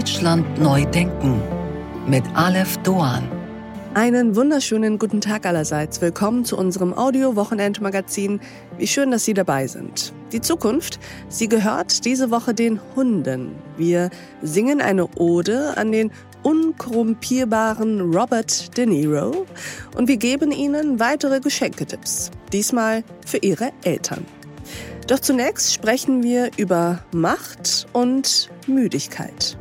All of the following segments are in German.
Deutschland neu denken mit Aleph Doan. Einen wunderschönen guten Tag allerseits. Willkommen zu unserem Audio-Wochenendmagazin. Wie schön, dass Sie dabei sind. Die Zukunft, sie gehört diese Woche den Hunden. Wir singen eine Ode an den unkorrumpierbaren Robert De Niro und wir geben Ihnen weitere Geschenketipps. Diesmal für Ihre Eltern. Doch zunächst sprechen wir über Macht und Müdigkeit.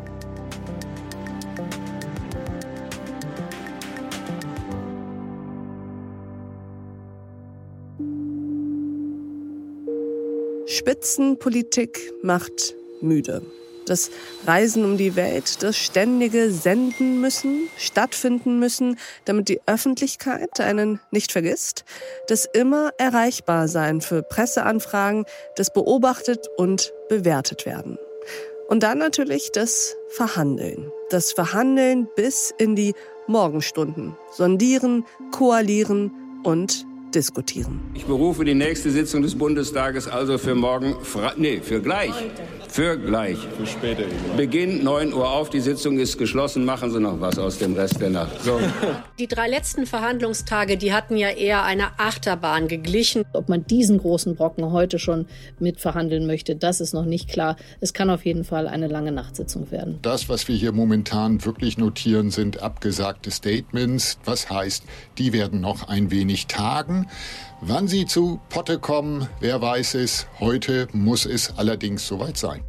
Spitzenpolitik macht müde. Das Reisen um die Welt, das ständige Senden müssen, stattfinden müssen, damit die Öffentlichkeit einen nicht vergisst, das immer erreichbar sein für Presseanfragen, das beobachtet und bewertet werden. Und dann natürlich das Verhandeln. Das Verhandeln bis in die Morgenstunden. Sondieren, koalieren und diskutieren. Ich berufe die nächste Sitzung des Bundestages also für morgen, nee, für gleich. Für gleich. Für später. Beginn 9 Uhr auf, die Sitzung ist geschlossen. Machen Sie noch was aus dem Rest der Nacht. So. Die drei letzten Verhandlungstage, die hatten ja eher einer Achterbahn geglichen. Ob man diesen großen Brocken heute schon mitverhandeln möchte, das ist noch nicht klar. Es kann auf jeden Fall eine lange Nachtsitzung werden. Das, was wir hier momentan wirklich notieren, sind abgesagte Statements. Was heißt, die werden noch ein wenig tagen. Wann sie zu Potte kommen, wer weiß es. Heute muss es allerdings soweit sein.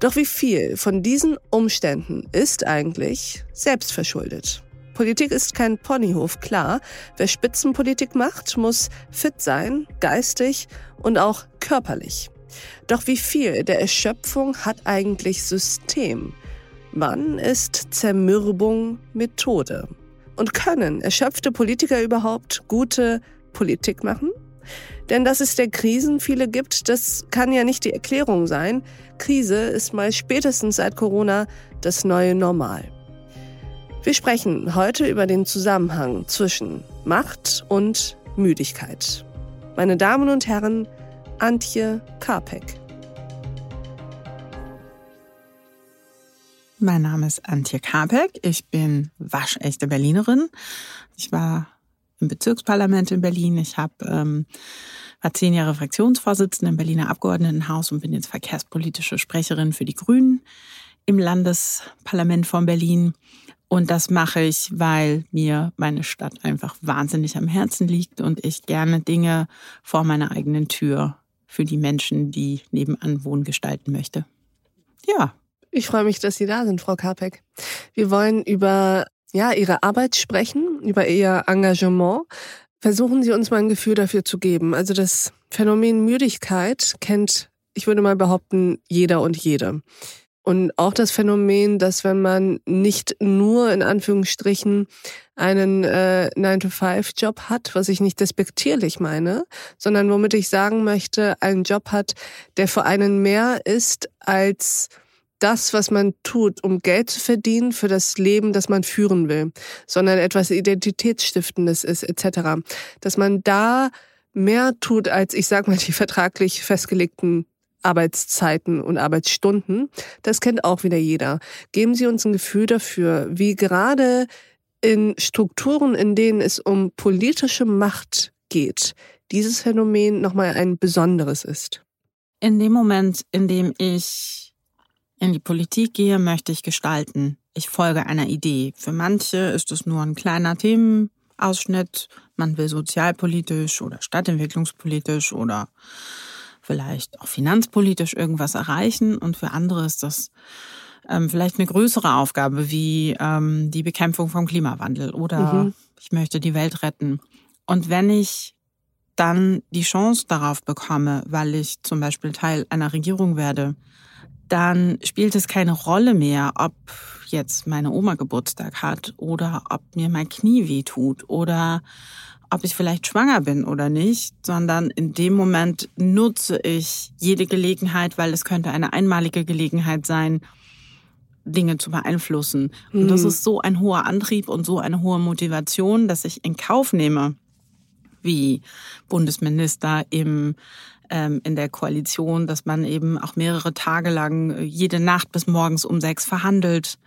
Doch wie viel von diesen Umständen ist eigentlich selbstverschuldet? Politik ist kein Ponyhof, klar. Wer Spitzenpolitik macht, muss fit sein, geistig und auch körperlich. Doch wie viel der Erschöpfung hat eigentlich System? Wann ist Zermürbung Methode? Und können erschöpfte Politiker überhaupt gute Politik machen? Denn dass es der Krisen viele gibt, das kann ja nicht die Erklärung sein. Krise ist mal spätestens seit Corona das neue Normal. Wir sprechen heute über den Zusammenhang zwischen Macht und Müdigkeit. Meine Damen und Herren, Antje Karpek. Mein Name ist Antje Karpek. Ich bin waschechte Berlinerin. Ich war im Bezirksparlament in Berlin. Ich habe ähm, war zehn Jahre Fraktionsvorsitzende im Berliner Abgeordnetenhaus und bin jetzt verkehrspolitische Sprecherin für die Grünen im Landesparlament von Berlin. Und das mache ich, weil mir meine Stadt einfach wahnsinnig am Herzen liegt und ich gerne Dinge vor meiner eigenen Tür für die Menschen, die nebenan wohnen, gestalten möchte. Ja. Ich freue mich, dass Sie da sind, Frau Karpek. Wir wollen über ja, Ihre Arbeit sprechen, über Ihr Engagement. Versuchen Sie uns mal ein Gefühl dafür zu geben. Also das Phänomen Müdigkeit kennt, ich würde mal behaupten, jeder und jede. Und auch das Phänomen, dass wenn man nicht nur in Anführungsstrichen einen äh, 9-to-5-Job hat, was ich nicht despektierlich meine, sondern womit ich sagen möchte, einen Job hat, der für einen mehr ist als das, was man tut, um Geld zu verdienen für das Leben, das man führen will, sondern etwas Identitätsstiftendes ist, etc. Dass man da mehr tut, als ich sag mal die vertraglich festgelegten Arbeitszeiten und Arbeitsstunden. Das kennt auch wieder jeder. Geben Sie uns ein Gefühl dafür, wie gerade in Strukturen, in denen es um politische Macht geht, dieses Phänomen nochmal ein besonderes ist. In dem Moment, in dem ich in die Politik gehe, möchte ich gestalten. Ich folge einer Idee. Für manche ist es nur ein kleiner Themenausschnitt. Man will sozialpolitisch oder stadtentwicklungspolitisch oder vielleicht auch finanzpolitisch irgendwas erreichen. Und für andere ist das ähm, vielleicht eine größere Aufgabe wie ähm, die Bekämpfung vom Klimawandel oder mhm. ich möchte die Welt retten. Und wenn ich dann die Chance darauf bekomme, weil ich zum Beispiel Teil einer Regierung werde, dann spielt es keine Rolle mehr, ob jetzt meine Oma Geburtstag hat oder ob mir mein Knie weh tut oder ob ich vielleicht schwanger bin oder nicht, sondern in dem Moment nutze ich jede Gelegenheit, weil es könnte eine einmalige Gelegenheit sein, Dinge zu beeinflussen. Und das hm. ist so ein hoher Antrieb und so eine hohe Motivation, dass ich in Kauf nehme, wie Bundesminister im in der Koalition, dass man eben auch mehrere Tage lang äh, jede Nacht bis morgens um sechs verhandelt,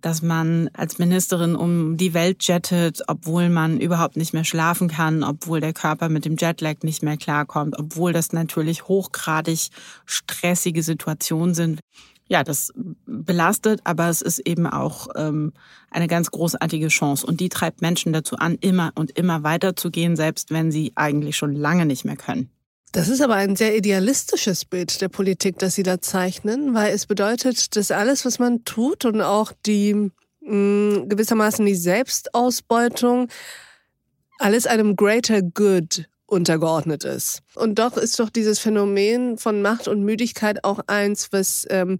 dass man als Ministerin um die Welt jettet, obwohl man überhaupt nicht mehr schlafen kann, obwohl der Körper mit dem Jetlag nicht mehr klarkommt, obwohl das natürlich hochgradig stressige Situationen sind. Ja, das belastet, aber es ist eben auch ähm, eine ganz großartige Chance. Und die treibt Menschen dazu an, immer und immer weiterzugehen, selbst wenn sie eigentlich schon lange nicht mehr können. Das ist aber ein sehr idealistisches Bild der Politik, das Sie da zeichnen, weil es bedeutet, dass alles, was man tut und auch die mh, mm, gewissermaßen die Selbstausbeutung, alles einem greater good untergeordnet ist. Und doch ist doch dieses Phänomen von Macht und Müdigkeit auch eins, was ähm,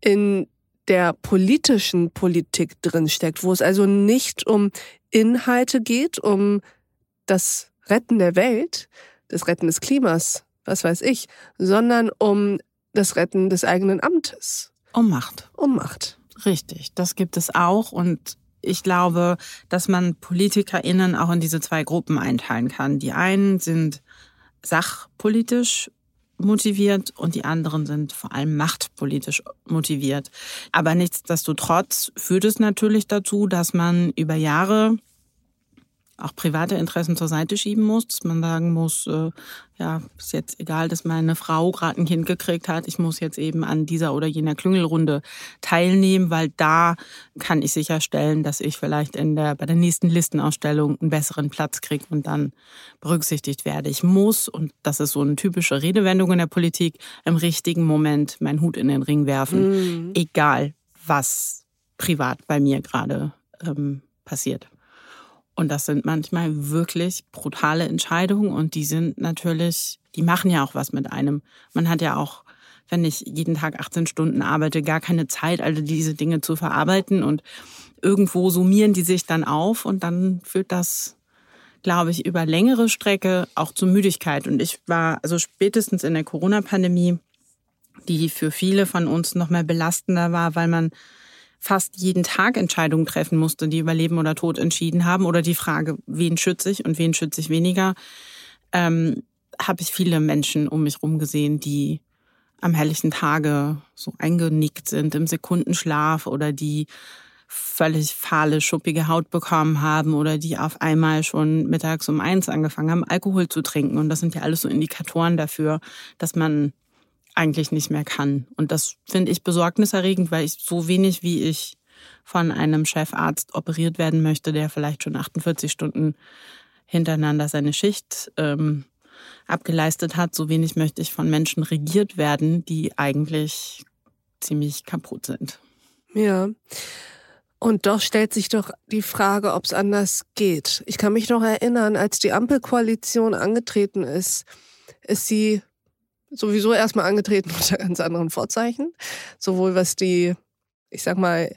in der politischen Politik drinsteckt, wo es also nicht um Inhalte geht, um das Retten der Welt, das Retten des Klimas, was weiß ich, sondern um das Retten des eigenen Amtes. Um Macht. Um Macht. Richtig, das gibt es auch und ich glaube, dass man PolitikerInnen auch in diese zwei Gruppen einteilen kann. Die einen sind sachpolitisch motiviert und die anderen sind vor allem machtpolitisch motiviert. Aber nichtsdestotrotz führt es natürlich dazu, dass man über Jahre auch private Interessen zur Seite schieben muss, dass man sagen muss, äh, ja, ist jetzt egal, dass meine Frau gerade ein Kind gekriegt hat, ich muss jetzt eben an dieser oder jener Klüngelrunde teilnehmen, weil da kann ich sicherstellen, dass ich vielleicht in der, bei der nächsten Listenausstellung einen besseren Platz kriege und dann berücksichtigt werde. Ich muss, und das ist so eine typische Redewendung in der Politik, im richtigen Moment meinen Hut in den Ring werfen, mhm. egal was privat bei mir gerade ähm, passiert. Und das sind manchmal wirklich brutale Entscheidungen und die sind natürlich, die machen ja auch was mit einem. Man hat ja auch, wenn ich jeden Tag 18 Stunden arbeite, gar keine Zeit, all diese Dinge zu verarbeiten und irgendwo summieren die sich dann auf und dann führt das, glaube ich, über längere Strecke auch zu Müdigkeit. Und ich war also spätestens in der Corona-Pandemie, die für viele von uns noch mal belastender war, weil man fast jeden Tag Entscheidungen treffen musste, die über Leben oder Tod entschieden haben oder die Frage, wen schütze ich und wen schütze ich weniger, ähm, habe ich viele Menschen um mich herum gesehen, die am helllichen Tage so eingenickt sind im Sekundenschlaf oder die völlig fahle, schuppige Haut bekommen haben oder die auf einmal schon mittags um eins angefangen haben, Alkohol zu trinken. Und das sind ja alles so Indikatoren dafür, dass man eigentlich nicht mehr kann. Und das finde ich besorgniserregend, weil ich so wenig wie ich von einem Chefarzt operiert werden möchte, der vielleicht schon 48 Stunden hintereinander seine Schicht ähm, abgeleistet hat, so wenig möchte ich von Menschen regiert werden, die eigentlich ziemlich kaputt sind. Ja. Und doch stellt sich doch die Frage, ob es anders geht. Ich kann mich noch erinnern, als die Ampelkoalition angetreten ist, ist sie sowieso erstmal angetreten unter ganz anderen Vorzeichen. Sowohl was die, ich sag mal,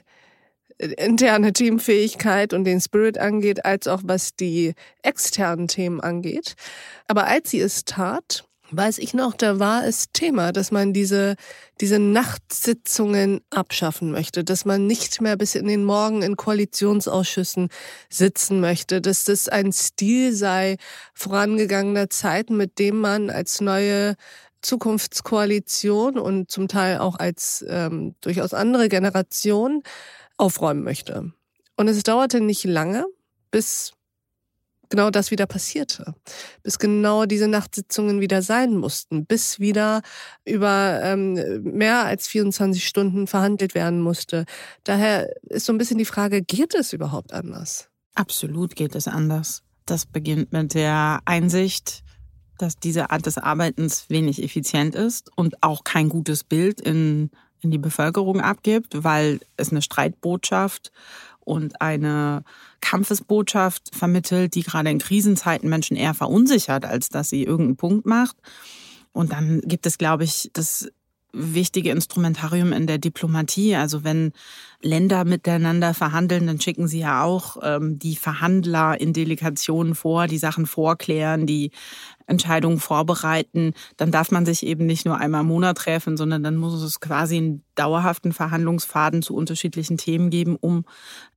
interne Teamfähigkeit und den Spirit angeht, als auch was die externen Themen angeht. Aber als sie es tat, weiß ich noch, da war es Thema, dass man diese, diese Nachtsitzungen abschaffen möchte, dass man nicht mehr bis in den Morgen in Koalitionsausschüssen sitzen möchte, dass das ein Stil sei vorangegangener Zeiten, mit dem man als neue Zukunftskoalition und zum Teil auch als ähm, durchaus andere Generation aufräumen möchte. Und es dauerte nicht lange, bis genau das wieder passierte, bis genau diese Nachtsitzungen wieder sein mussten, bis wieder über ähm, mehr als 24 Stunden verhandelt werden musste. Daher ist so ein bisschen die Frage, geht es überhaupt anders? Absolut geht es anders. Das beginnt mit der Einsicht, dass diese Art des Arbeitens wenig effizient ist und auch kein gutes Bild in, in die Bevölkerung abgibt, weil es eine Streitbotschaft und eine Kampfesbotschaft vermittelt, die gerade in Krisenzeiten Menschen eher verunsichert, als dass sie irgendeinen Punkt macht. Und dann gibt es, glaube ich, das wichtige Instrumentarium in der Diplomatie. Also wenn Länder miteinander verhandeln, dann schicken sie ja auch ähm, die Verhandler in Delegationen vor, die Sachen vorklären, die Entscheidungen vorbereiten, dann darf man sich eben nicht nur einmal im Monat treffen, sondern dann muss es quasi einen dauerhaften Verhandlungsfaden zu unterschiedlichen Themen geben, um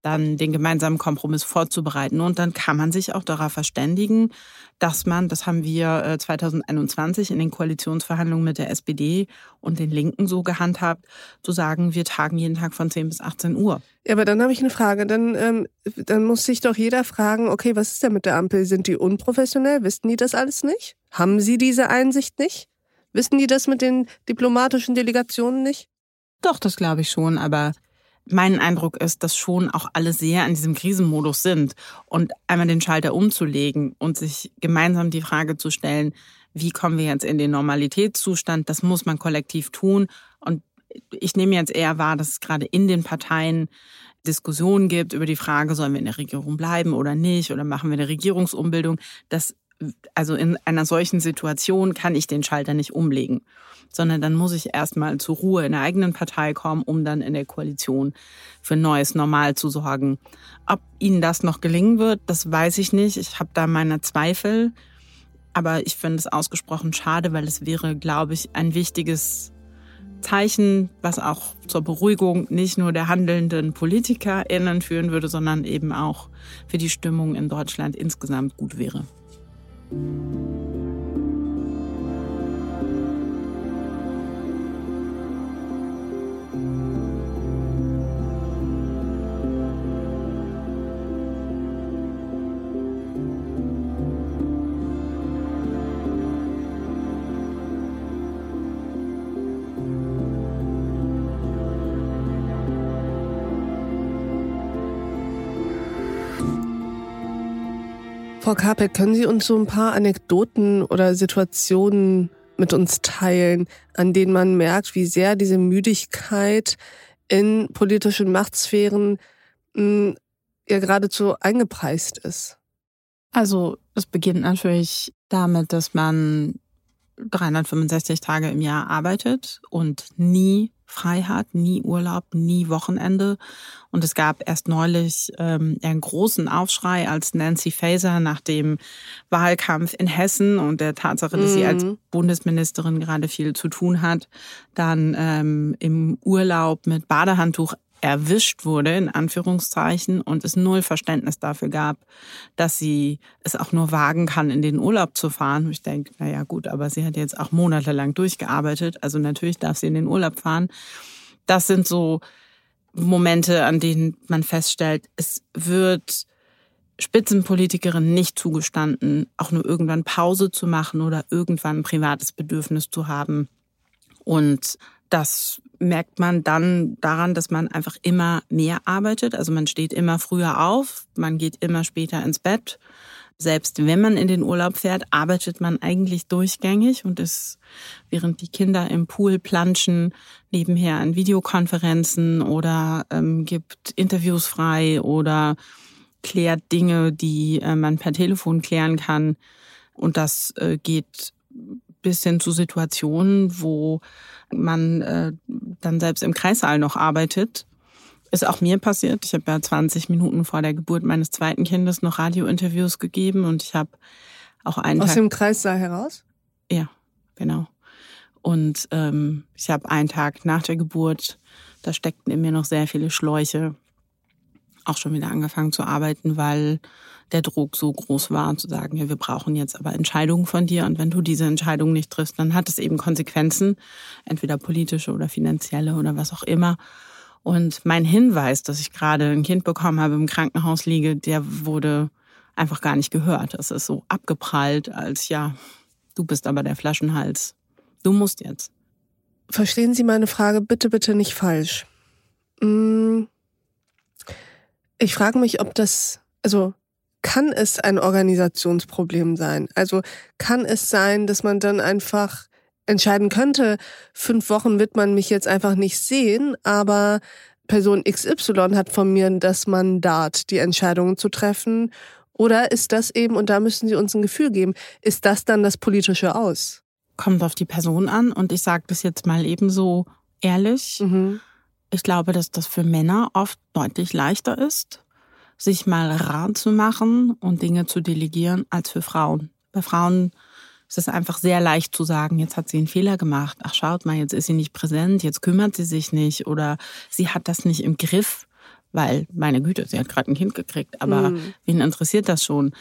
dann den gemeinsamen Kompromiss vorzubereiten. Und dann kann man sich auch darauf verständigen, dass man, das haben wir 2021 äh, in den Koalitionsverhandlungen mit der SPD und den Linken so gehandhabt, zu sagen, wir tagen jeden Tag von 10 bis 18 Uhr. Ja, aber dann habe ich eine Frage. Dann, ähm, dann muss sich doch jeder fragen, okay, was ist denn mit der Ampel? Sind die unprofessionell? Wissen die das alles nicht? Haben sie diese Einsicht nicht? Wissen die das mit den diplomatischen Delegationen nicht? Doch, das glaube ich schon, aber mein Eindruck ist, dass schon auch alle sehr in diesem Krisenmodus sind und einmal den Schalter umzulegen und sich gemeinsam die Frage zu stellen, wie kommen wir jetzt in den Normalitätszustand? Das muss man kollektiv tun. Und ich nehme jetzt eher wahr, dass es gerade in den Parteien Diskussionen gibt über die Frage, sollen wir in der Regierung bleiben oder nicht oder machen wir eine Regierungsumbildung. Das, also in einer solchen Situation kann ich den Schalter nicht umlegen sondern dann muss ich erstmal zur Ruhe in der eigenen Partei kommen, um dann in der Koalition für neues Normal zu sorgen. Ob Ihnen das noch gelingen wird, das weiß ich nicht. Ich habe da meine Zweifel. Aber ich finde es ausgesprochen schade, weil es wäre, glaube ich, ein wichtiges Zeichen, was auch zur Beruhigung nicht nur der handelnden PolitikerInnen führen würde, sondern eben auch für die Stimmung in Deutschland insgesamt gut wäre. Frau Kapek, können Sie uns so ein paar Anekdoten oder Situationen mit uns teilen, an denen man merkt, wie sehr diese Müdigkeit in politischen Machtsphären mh, hm, ja geradezu eingepreist ist? Also es beginnt natürlich damit, dass man 365 Tage im Jahr arbeitet und nie frei hat, nie Urlaub, nie Wochenende. Und es gab erst neulich ähm, einen großen Aufschrei, als Nancy Faeser nach dem Wahlkampf in Hessen und der Tatsache, dass mhm. sie als mhm. Bundesministerin gerade viel zu tun hat, dann ähm, im Urlaub mit Badehandtuch erwischt wurde, in Anführungszeichen, und es null Verständnis dafür gab, dass sie es auch nur wagen kann, in den Urlaub zu fahren. Ich denke, naja gut, aber sie hat jetzt auch monatelang durchgearbeitet, also natürlich darf sie in den Urlaub fahren. Das sind so Momente, an denen man feststellt, es wird Spitzenpolitikerin nicht zugestanden, auch nur irgendwann Pause zu machen oder irgendwann ein privates Bedürfnis zu haben. Und das merkt man dann daran, dass man einfach immer mehr arbeitet. Also man steht immer früher auf, man geht immer später ins Bett. Selbst wenn man in den Urlaub fährt, arbeitet man eigentlich durchgängig und ist, während die Kinder im Pool planschen, nebenher an Videokonferenzen oder ähm, gibt Interviews frei oder klärt Dinge, die äh, man per Telefon klären kann. Und das äh, geht bis hin zu Situationen, wo man äh, dann selbst im Kreissaal noch arbeitet. Ist auch mir passiert. Ich habe ja 20 Minuten vor der Geburt meines zweiten Kindes noch Radiointerviews gegeben und ich habe auch einen Aus Tag dem Kreissaal heraus? Ja, genau. Und ähm, ich habe einen Tag nach der Geburt, da steckten in mir noch sehr viele Schläuche, auch schon wieder angefangen zu arbeiten, weil der Druck so groß war, zu sagen, ja, wir brauchen jetzt aber Entscheidungen von dir und wenn du diese Entscheidung nicht triffst, dann hat es eben Konsequenzen, entweder politische oder finanzielle oder was auch immer. Und mein Hinweis, dass ich gerade ein Kind bekommen habe, im Krankenhaus liege, der wurde einfach gar nicht gehört. Es ist so abgeprallt, als ja, du bist aber der Flaschenhals. Du musst jetzt. Verstehen Sie meine Frage bitte, bitte nicht falsch. Mm. Ich frage mich, ob das, also kann es ein Organisationsproblem sein? Also kann es sein, dass man dann einfach entscheiden könnte, fünf Wochen wird man mich jetzt einfach nicht sehen, aber Person XY hat von mir das Mandat, die Entscheidungen zu treffen. Oder ist das eben, und da müssen Sie uns ein Gefühl geben, ist das dann das politische Aus? Kommt auf die Person an und ich sage das jetzt mal ebenso ehrlich. Mhm. Ich glaube, dass das für Männer oft deutlich leichter ist sich mal rar zu machen und Dinge zu delegieren als für Frauen. Bei Frauen Es ist einfach sehr leicht zu sagen, jetzt hat sie einen Fehler gemacht. Ach, schaut mal, jetzt ist sie nicht präsent, jetzt kümmert sie sich nicht oder sie hat das nicht im Griff weil, meine Güte, sie hat gerade ein Kind gekriegt, aber mhm. wen interessiert das schon?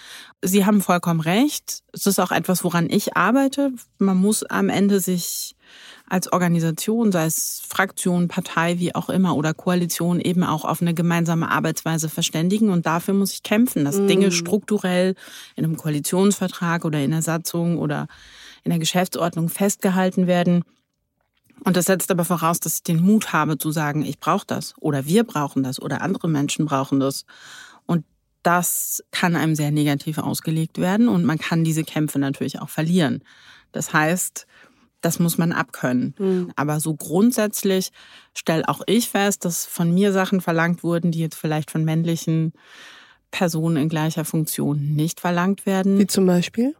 Sie haben vollkommen recht. Es ist auch etwas, woran ich arbeite. Man muss am Ende sich als Organisation, sei es Fraktion, Partei, wie auch immer, oder Koalition eben auch auf eine gemeinsame Arbeitsweise verständigen. Und dafür muss ich kämpfen, dass mm. Dinge strukturell in einem Koalitionsvertrag oder in der Satzung oder in der Geschäftsordnung festgehalten werden. Und das setzt aber voraus, dass ich den Mut habe zu sagen, ich brauche das oder wir brauchen das oder andere Menschen brauchen das. Und das kann einem sehr negativ ausgelegt werden und man kann diese Kämpfe natürlich auch verlieren. Das heißt, das muss man abkönnen. Mhm. Aber so grundsätzlich stelle auch ich fest, dass von mir Sachen verlangt wurden, die jetzt vielleicht von männlichen Personen in gleicher Funktion nicht verlangt werden. Wie zum Beispiel?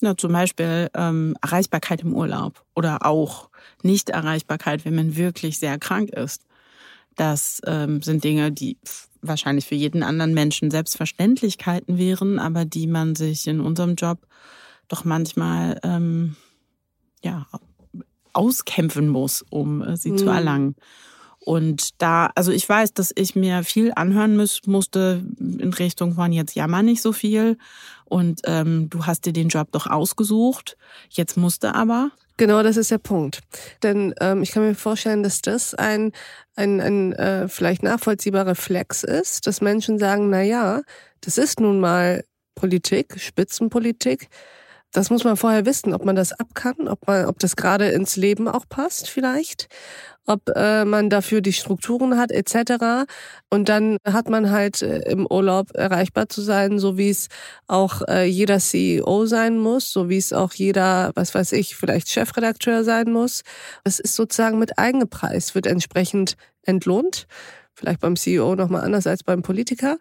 Na, zum Beispiel ähm, Erreichbarkeit im Urlaub oder auch Nichterreichbarkeit, wenn man wirklich sehr krank ist. Das ähm, sind Dinge, die wahrscheinlich für jeden anderen Menschen Selbstverständlichkeiten wären, aber die man sich in unserem Job doch manchmal ähm, ja, auskämpfen muss, um äh, sie mhm. zu erlangen. Und da, also ich weiß, dass ich mir viel anhören muss, musste in Richtung von jetzt jammer nicht so viel. Und ähm, du hast dir den Job doch ausgesucht. Jetzt musste aber. Genau, das ist der Punkt. Denn ähm, ich kann mir vorstellen, dass das ein, ein, ein äh, vielleicht nachvollziehbarer Reflex ist, dass Menschen sagen, na ja, das ist nun mal Politik, Spitzenpolitik das muss man vorher wissen, ob man das ab kann, ob man, ob das gerade ins Leben auch passt vielleicht, ob äh, man dafür die Strukturen hat etc. Und dann hat man halt äh, im Urlaub erreichbar zu sein, so wie es auch äh, jeder CEO sein muss, so wie es auch jeder, was weiß ich, vielleicht Chefredakteur sein muss. Es ist sozusagen mit Eigenpreis, wird entsprechend entlohnt vielleicht beim CEO nochmal anders als beim Politiker.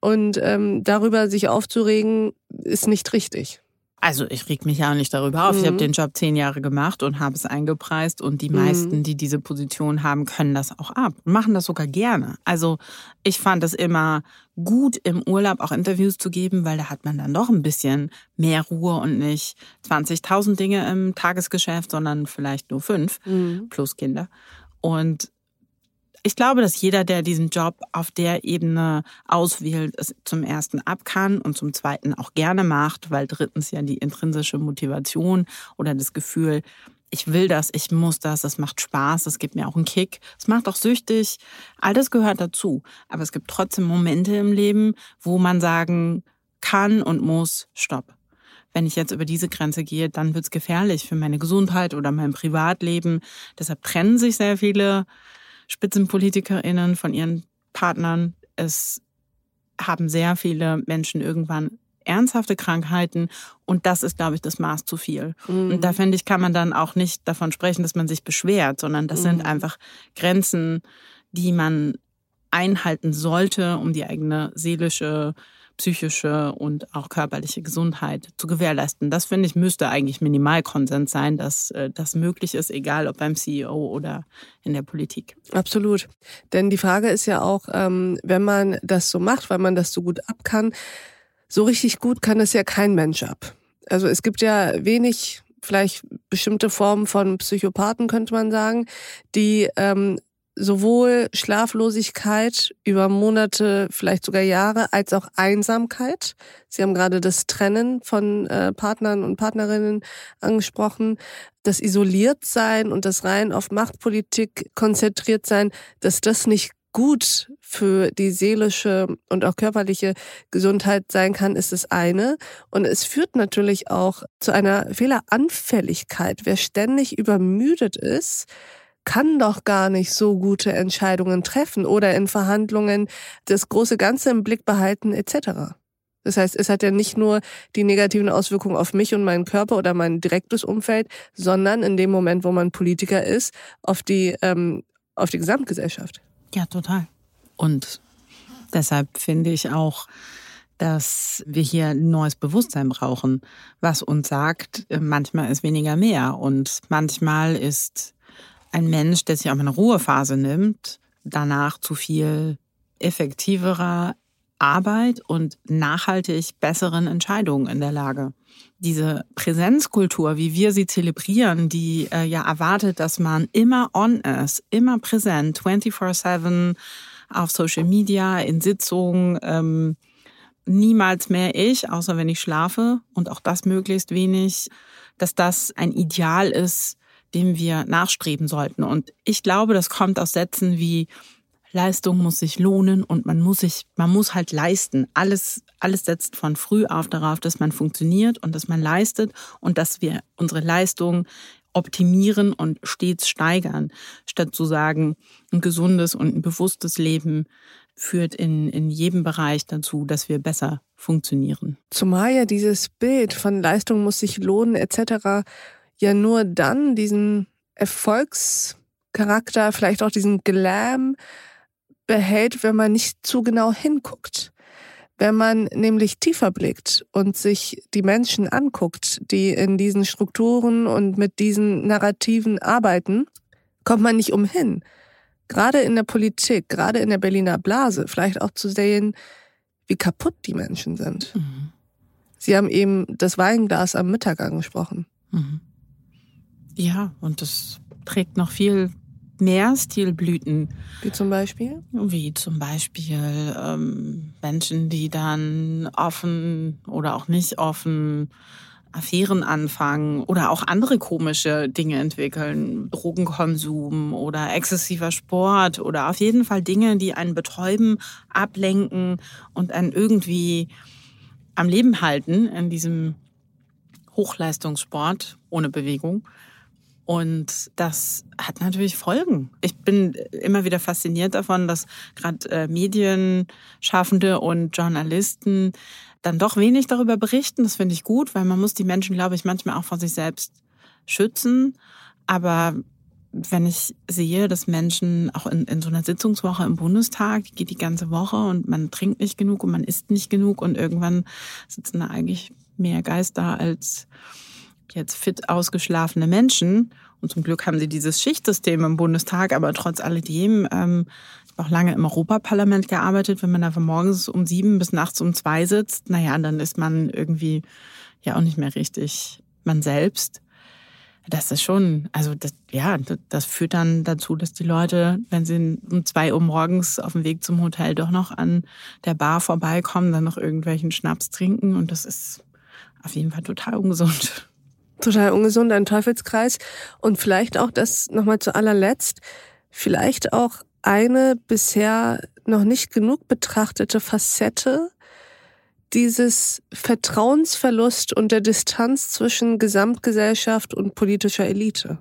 Und ähm, darüber sich aufzuregen, ist nicht richtig. Also ich reg mich ja auch nicht darüber auf. Mhm. Ich habe den Job zehn Jahre gemacht und habe es eingepreist und die mhm. meisten, die diese Position haben, können das auch ab und machen das sogar gerne. Also ich fand es immer gut im Urlaub auch Interviews zu geben, weil da hat man dann doch ein bisschen mehr Ruhe und nicht 20.000 Dinge im Tagesgeschäft, sondern vielleicht nur fünf mhm. plus Kinder. Und ich glaube, dass jeder, der diesen Job auf der Ebene auswählt, es zum ersten ab kann und zum zweiten auch gerne macht, weil drittens ja die intrinsische Motivation oder das Gefühl, ich will das, ich muss das, das macht Spaß, das gibt mir auch einen Kick, es macht auch süchtig, all das gehört dazu. Aber es gibt trotzdem Momente im Leben, wo man sagen kann und muss, stopp. Wenn ich jetzt über diese Grenze gehe, dann wird's gefährlich für meine Gesundheit oder mein Privatleben. Deshalb trennen sich sehr viele SpitzenpolitikerInnen, von ihren Partnern. Es haben sehr viele Menschen irgendwann ernsthafte Krankheiten und das ist, glaube ich, das Maß zu viel. Mhm. Und da finde ich, kann man dann auch nicht davon sprechen, dass man sich beschwert, sondern das mhm. sind einfach Grenzen, die man einhalten sollte, um die eigene seelische psychische und auch körperliche Gesundheit zu gewährleisten. Das finde ich müsste eigentlich Minimalkonsens sein, dass äh, das möglich ist, egal ob beim CEO oder in der Politik. Absolut. Denn die Frage ist ja auch, ähm, wenn man das so macht, weil man das so gut ab kann, so richtig gut kann es ja kein Mensch ab. Also es gibt ja wenig vielleicht bestimmte Formen von Psychopathen, könnte man sagen, die ähm, sowohl Schlaflosigkeit über Monate, vielleicht sogar Jahre, als auch Einsamkeit. Sie haben gerade das Trennen von äh, Partnern und Partnerinnen angesprochen. Das Isoliertsein und das rein auf Machtpolitik konzentriert sein, dass das nicht gut für die seelische und auch körperliche Gesundheit sein kann, ist das eine. Und es führt natürlich auch zu einer Fehleranfälligkeit. Wer ständig übermüdet ist, kann doch gar nicht so gute Entscheidungen treffen oder in Verhandlungen das große Ganze im Blick behalten etc. Das heißt, es hat ja nicht nur die negativen Auswirkungen auf mich und meinen Körper oder mein direktes Umfeld, sondern in dem Moment, wo man Politiker ist, auf die, ähm, auf die Gesamtgesellschaft. Ja, total. Und deshalb finde ich auch, dass wir hier ein neues Bewusstsein brauchen, was uns sagt, manchmal ist weniger mehr und manchmal ist ein Mensch, der sich auch eine Ruhephase nimmt, danach zu viel effektiverer, Arbeit und nachhaltig besseren Entscheidungen in der Lage. Diese Präsenzkultur, wie wir sie zelebrieren, die äh, ja erwartet, dass man immer on ist, immer präsent, 24/7 auf Social Media, in Sitzungen, ähm, niemals mehr ich, außer wenn ich schlafe und auch das möglichst wenig, dass das ein Ideal ist, dem wir nachstreben sollten. Und ich glaube, das kommt aus Sätzen wie Leistung muss sich lohnen und man muss sich, man muss halt leisten. Alles, alles setzt von früh auf darauf, dass man funktioniert und dass man leistet und dass wir unsere Leistung optimieren und stets steigern, statt zu sagen, ein gesundes und ein bewusstes Leben führt in, in jedem Bereich dazu, dass wir besser funktionieren. Zumal ja dieses Bild von Leistung muss sich lohnen etc. ja nur dann diesen Erfolgscharakter, vielleicht auch diesen Glam behält, wenn man nicht zu genau hinguckt. Wenn man nämlich tiefer blickt und sich die Menschen anguckt, die in diesen Strukturen und mit diesen Narrativen arbeiten, kommt man nicht umhin, gerade in der Politik, gerade in der Berliner Blase, vielleicht auch zu sehen, wie kaputt die Menschen sind. Mhm. Sie haben eben das Weinglas am Mittag angesprochen. Mhm. Ja, und das trägt noch viel mehr Stilblüten. Wie zum Beispiel? Wie zum Beispiel ähm, Menschen, die dann offen oder auch nicht offen Affären anfangen oder auch andere komische Dinge entwickeln, Drogenkonsum oder exzessiver Sport oder auf jeden Fall Dinge, die einen betäuben, ablenken und einen irgendwie am Leben halten in diesem Hochleistungssport ohne Bewegung. Und das hat natürlich Folgen. Ich bin immer wieder fasziniert davon, dass gerade äh, Medienschaffende und Journalisten dann doch wenig darüber berichten. Das finde ich gut, weil man muss die Menschen, glaube ich, manchmal auch vor sich selbst schützen. Aber wenn ich sehe, dass Menschen auch in, in so einer Sitzungswoche im Bundestag, die geht die ganze Woche und man trinkt nicht genug und man isst nicht genug und irgendwann sitzen da eigentlich mehr Geister als jetzt fit ausgeschlafene Menschen. Und zum Glück haben sie dieses Schichtsystem im Bundestag, aber trotz alledem, ähm, ich auch lange im Europaparlament gearbeitet, wenn man da von morgens um sieben bis nachts um zwei sitzt, naja, dann ist man irgendwie ja auch nicht mehr richtig man selbst. Das ist schon, also das, ja, das führt dann dazu, dass die Leute, wenn sie um zwei Uhr morgens auf dem Weg zum Hotel doch noch an der Bar vorbeikommen, dann noch irgendwelchen Schnaps trinken und das ist auf jeden Fall total ungesund total ungesund, ein Teufelskreis. Und vielleicht auch das nochmal zu allerletzt, vielleicht auch eine bisher noch nicht genug betrachtete Facette dieses Vertrauensverlust und der Distanz zwischen Gesamtgesellschaft und politischer Elite.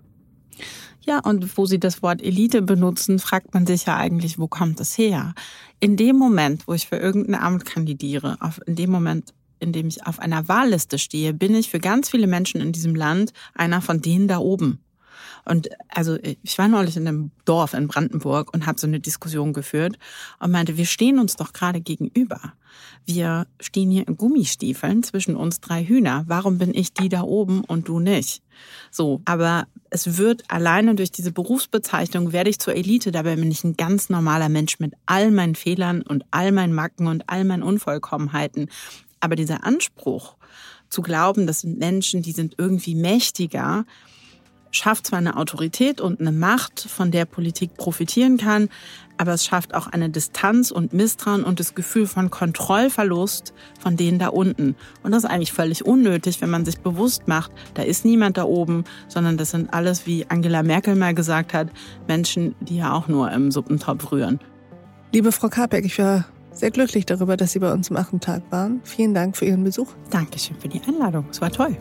Ja, und wo Sie das Wort Elite benutzen, fragt man sich ja eigentlich, wo kommt es her? In dem Moment, wo ich für irgendein Amt kandidiere, in dem Moment in dem ich auf einer Wahlliste stehe, bin ich für ganz viele Menschen in diesem Land einer von denen da oben. Und also ich war neulich in einem Dorf in Brandenburg und habe so eine Diskussion geführt und meinte, wir stehen uns doch gerade gegenüber. Wir stehen hier in Gummistiefeln zwischen uns drei Hühner. Warum bin ich die da oben und du nicht? So, aber es wird alleine durch diese Berufsbezeichnung werde ich zur Elite, dabei bin ich ein ganz normaler Mensch mit all meinen Fehlern und all meinen Macken und all meinen Unvollkommenheiten. Aber dieser Anspruch zu glauben, das sind Menschen, die sind irgendwie mächtiger, schafft zwar eine Autorität und eine Macht, von der Politik profitieren kann, aber es schafft auch eine Distanz und Misstrauen und das Gefühl von Kontrollverlust von denen da unten. Und das ist eigentlich völlig unnötig, wenn man sich bewusst macht, da ist niemand da oben, sondern das sind alles, wie Angela Merkel mal gesagt hat, Menschen, die ja auch nur im Suppentopf rühren. Liebe Frau Karpeck, ich war sehr glücklich darüber, dass Sie bei uns im achten Tag waren. Vielen Dank für Ihren Besuch. Dankeschön für die Einladung. Es war toll.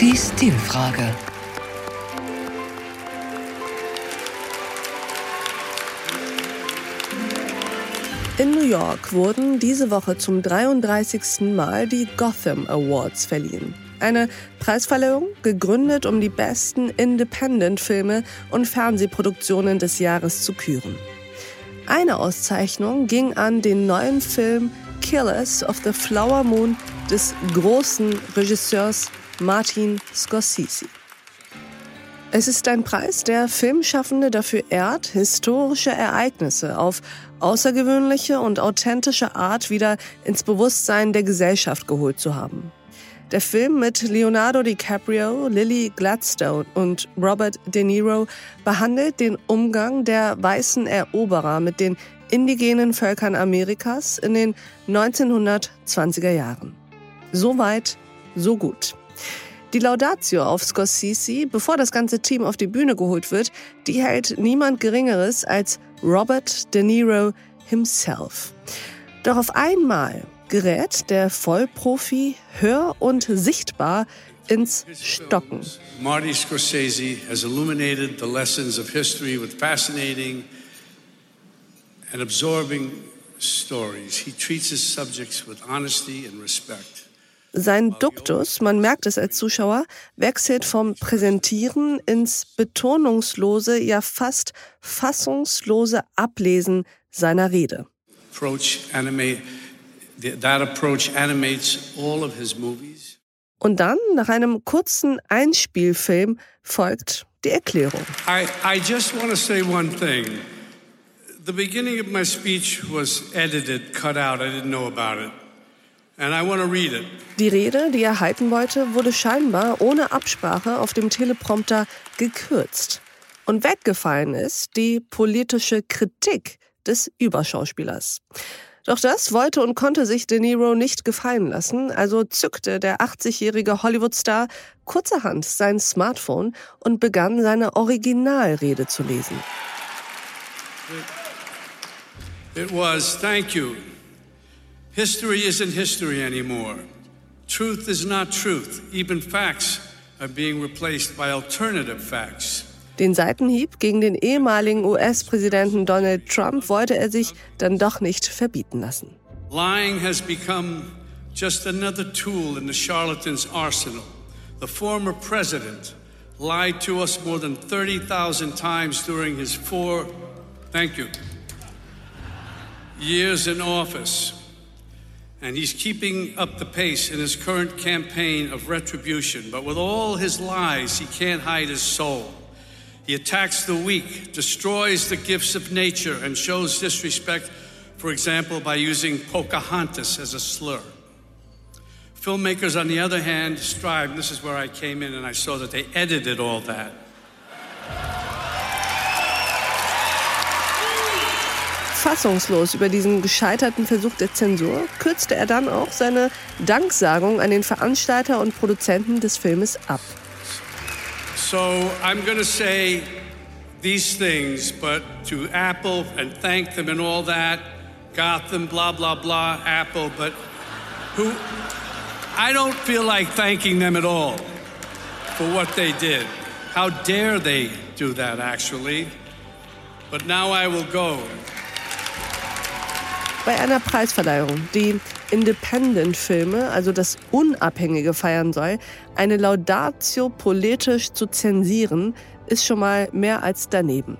Die Stilfrage. York wurden diese Woche zum 33. Mal die Gotham Awards verliehen. Eine Preisverleihung, gegründet, um die besten Independent-Filme und Fernsehproduktionen des Jahres zu küren. Eine Auszeichnung ging an den neuen Film Killers of the Flower Moon des großen Regisseurs Martin Scorsese. Es ist ein Preis, der Filmschaffende dafür ehrt, historische Ereignisse auf außergewöhnliche und authentische Art wieder ins Bewusstsein der Gesellschaft geholt zu haben. Der Film mit Leonardo DiCaprio, Lily Gladstone und Robert De Niro behandelt den Umgang der weißen Eroberer mit den indigenen Völkern Amerikas in den 1920er Jahren. So weit, so gut. Die Laudatio auf Scorsese, bevor das ganze Team auf die Bühne geholt wird, die hält niemand Geringeres als Robert De Niro himself. Doch auf einmal gerät der Vollprofi hör- und sichtbar ins Stocken. Marty Scorsese has illuminated the lessons of history with fascinating and absorbing stories. He treats his subjects with honesty and respect. Sein Duktus, man merkt es als Zuschauer, wechselt vom Präsentieren ins betonungslose, ja fast fassungslose Ablesen seiner Rede. Und dann, nach einem kurzen Einspielfilm, folgt die Erklärung. I, I just want to say one thing. The beginning of my speech was edited, cut out. I didn't know about it. Die Rede, die er halten wollte, wurde scheinbar ohne Absprache auf dem Teleprompter gekürzt. Und weggefallen ist die politische Kritik des Überschauspielers. Doch das wollte und konnte sich De Niro nicht gefallen lassen, also zückte der 80-jährige Hollywood-Star kurzerhand sein Smartphone und begann seine Originalrede zu lesen. It was, thank you. History isn't history anymore. Truth is not truth. Even facts are being replaced by alternative facts. Den Seitenhieb gegen den ehemaligen US-Präsidenten Donald Trump wollte er sich dann doch nicht verbieten lassen. Lying has become just another tool in the charlatan's arsenal. The former president lied to us more than 30,000 times during his four, thank you, years in office. And he's keeping up the pace in his current campaign of retribution. But with all his lies, he can't hide his soul. He attacks the weak, destroys the gifts of nature, and shows disrespect, for example, by using Pocahontas as a slur. Filmmakers, on the other hand, strive, this is where I came in and I saw that they edited all that. Fassungslos über diesen gescheiterten Versuch der Zensur kürzte er dann auch seine Danksagung an den Veranstalter und Produzenten des Filmes ab. So I'm going to say these things, but to Apple and thank them and all that, Gotham, blah, blah, blah, Apple, but who, I don't feel like thanking them at all for what they did. How dare they do that, actually? But now I will go. Bei einer Preisverleihung, die Independent-Filme, also das Unabhängige feiern soll, eine Laudatio politisch zu zensieren, ist schon mal mehr als daneben.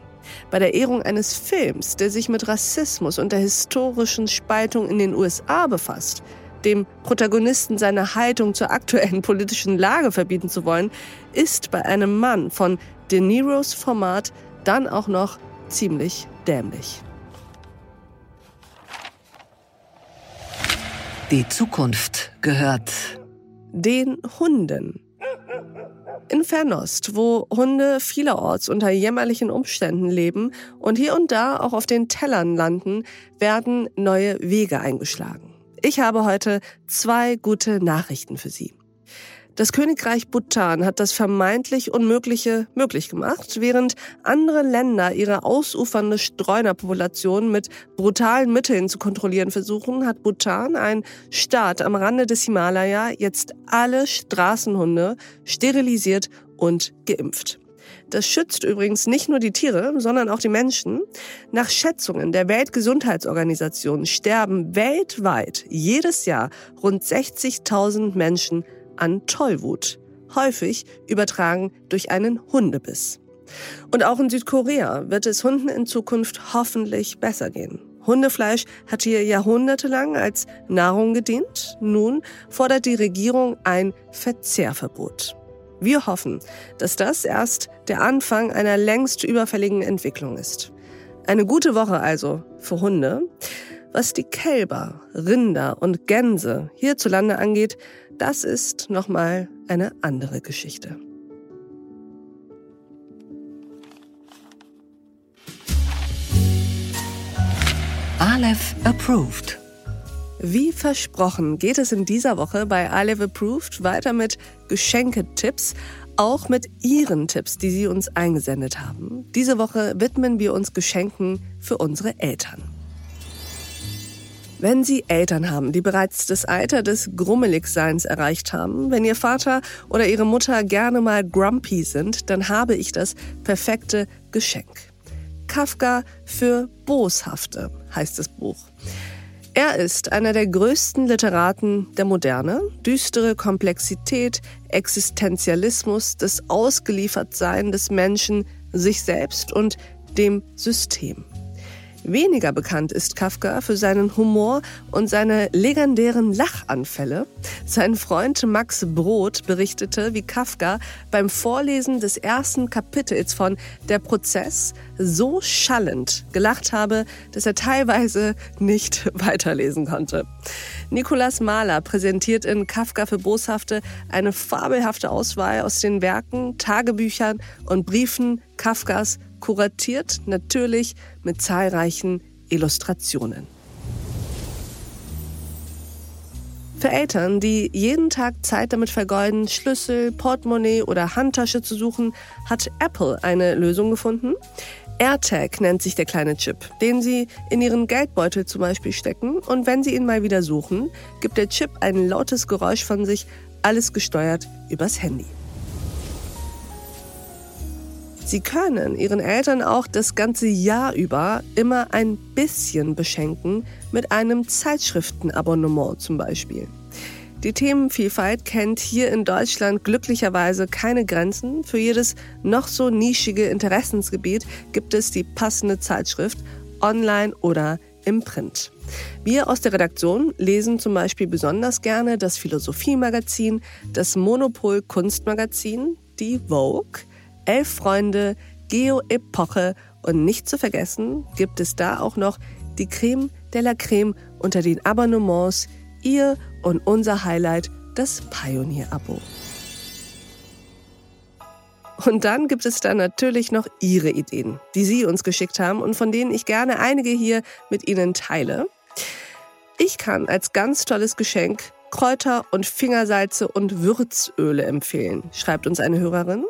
Bei der Ehrung eines Films, der sich mit Rassismus und der historischen Spaltung in den USA befasst, dem Protagonisten seine Haltung zur aktuellen politischen Lage verbieten zu wollen, ist bei einem Mann von De Niros Format dann auch noch ziemlich dämlich. Die Zukunft gehört den Hunden. In Fernost, wo Hunde vielerorts unter jämmerlichen Umständen leben und hier und da auch auf den Tellern landen, werden neue Wege eingeschlagen. Ich habe heute zwei gute Nachrichten für Sie. Das Königreich Bhutan hat das vermeintlich Unmögliche möglich gemacht, während andere Länder ihre ausufernde Streunerpopulation mit brutalen Mitteln zu kontrollieren versuchen, hat Bhutan, ein Staat am Rande des Himalaya, jetzt alle Straßenhunde sterilisiert und geimpft. Das schützt übrigens nicht nur die Tiere, sondern auch die Menschen. Nach Schätzungen der Weltgesundheitsorganisation sterben weltweit jedes Jahr rund 60.000 Menschen an Tollwut, häufig übertragen durch einen Hundebiss. Und auch in Südkorea wird es Hunden in Zukunft hoffentlich besser gehen. Hundefleisch hat hier jahrhundertelang als Nahrung gedient. Nun fordert die Regierung ein Verzehrverbot. Wir hoffen, dass das erst der Anfang einer längst überfälligen Entwicklung ist. Eine gute Woche also für Hunde. Was die Kälber, Rinder und Gänse hierzulande angeht, das ist nochmal eine andere Geschichte. Aleph Approved. Wie versprochen geht es in dieser Woche bei Aleph Approved weiter mit Geschenketipps, auch mit Ihren Tipps, die Sie uns eingesendet haben. Diese Woche widmen wir uns Geschenken für unsere Eltern. Wenn Sie Eltern haben, die bereits das Alter des Grummeligseins erreicht haben, wenn Ihr Vater oder Ihre Mutter gerne mal grumpy sind, dann habe ich das perfekte Geschenk. Kafka für Boshafte heißt das Buch. Er ist einer der größten Literaten der Moderne. Düstere Komplexität, Existenzialismus, das Ausgeliefertsein des Menschen sich selbst und dem System. Weniger bekannt ist Kafka für seinen Humor und seine legendären Lachanfälle. Sein Freund Max Brod berichtete, wie Kafka beim Vorlesen des ersten Kapitels von Der Prozess so schallend gelacht habe, dass er teilweise nicht weiterlesen konnte. Nikolaus Mahler präsentiert in Kafka für Boshafte eine fabelhafte Auswahl aus den Werken, Tagebüchern und Briefen Kafkas kuratiert natürlich mit zahlreichen Illustrationen. Für Eltern, die jeden Tag Zeit damit vergeuden, Schlüssel, Portemonnaie oder Handtasche zu suchen, hat Apple eine Lösung gefunden. AirTag nennt sich der kleine Chip, den Sie in Ihren Geldbeutel zum Beispiel stecken und wenn Sie ihn mal wieder suchen, gibt der Chip ein lautes Geräusch von sich, alles gesteuert übers Handy. Sie können Ihren Eltern auch das ganze Jahr über immer ein bisschen beschenken mit einem Zeitschriftenabonnement zum Beispiel. Die Themenvielfalt kennt hier in Deutschland glücklicherweise keine Grenzen. Für jedes noch so nischige Interessensgebiet gibt es die passende Zeitschrift online oder im Print. Wir aus der Redaktion lesen zum Beispiel besonders gerne das Philosophie-Magazin, das Monopol Kunstmagazin, die Vogue, Elf Freunde, Geo-Epoche und nicht zu vergessen gibt es da auch noch die Creme de la Creme unter den Abonnements, ihr und unser Highlight, das Pioneer-Abo. Und dann gibt es da natürlich noch Ihre Ideen, die Sie uns geschickt haben und von denen ich gerne einige hier mit Ihnen teile. Ich kann als ganz tolles Geschenk Kräuter und Fingersalze und Würzöle empfehlen, schreibt uns eine Hörerin.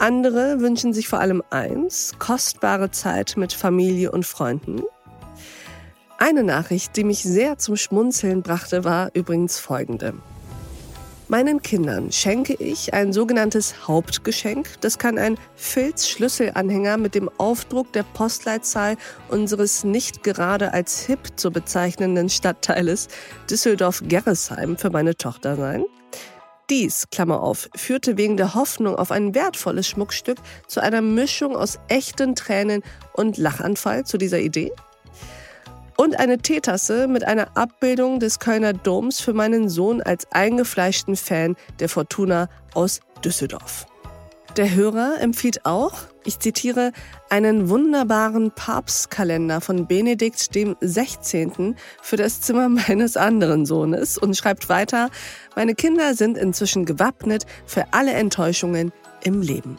Andere wünschen sich vor allem eins, kostbare Zeit mit Familie und Freunden. Eine Nachricht, die mich sehr zum Schmunzeln brachte, war übrigens folgende. Meinen Kindern schenke ich ein sogenanntes Hauptgeschenk. Das kann ein Filzschlüsselanhänger mit dem Aufdruck der Postleitzahl unseres nicht gerade als hip zu bezeichnenden Stadtteiles Düsseldorf-Gerresheim für meine Tochter sein. Dies, Klammer auf, führte wegen der Hoffnung auf ein wertvolles Schmuckstück zu einer Mischung aus echten Tränen und Lachanfall zu dieser Idee. Und eine Teetasse mit einer Abbildung des Kölner Doms für meinen Sohn als eingefleischten Fan der Fortuna aus Düsseldorf. Der Hörer empfiehlt auch, ich zitiere, einen wunderbaren Papstkalender von Benedikt dem 16. für das Zimmer meines anderen Sohnes und schreibt weiter, meine Kinder sind inzwischen gewappnet für alle Enttäuschungen im Leben.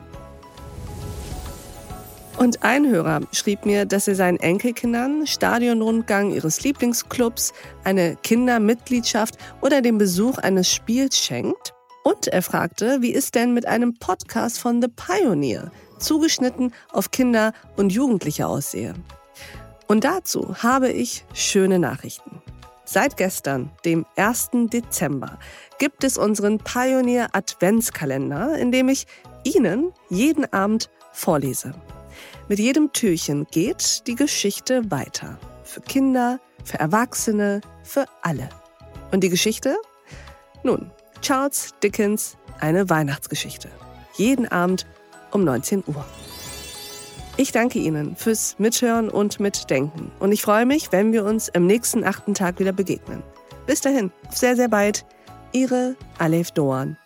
Und ein Hörer schrieb mir, dass er seinen Enkelkindern Stadionrundgang ihres Lieblingsclubs, eine Kindermitgliedschaft oder den Besuch eines Spiels schenkt und er fragte, wie es denn mit einem Podcast von The Pioneer, zugeschnitten auf Kinder und Jugendliche aussehe. Und dazu habe ich schöne Nachrichten. Seit gestern, dem 1. Dezember, gibt es unseren Pioneer Adventskalender, in dem ich Ihnen jeden Abend vorlese. Mit jedem Türchen geht die Geschichte weiter. Für Kinder, für Erwachsene, für alle. Und die Geschichte? Nun, Charles Dickens eine Weihnachtsgeschichte. Jeden Abend um 19 Uhr. Ich danke Ihnen fürs Mithören und Mitdenken. Und ich freue mich, wenn wir uns im nächsten achten Tag wieder begegnen. Bis dahin, auf sehr, sehr bald. Ihre Alef Doan.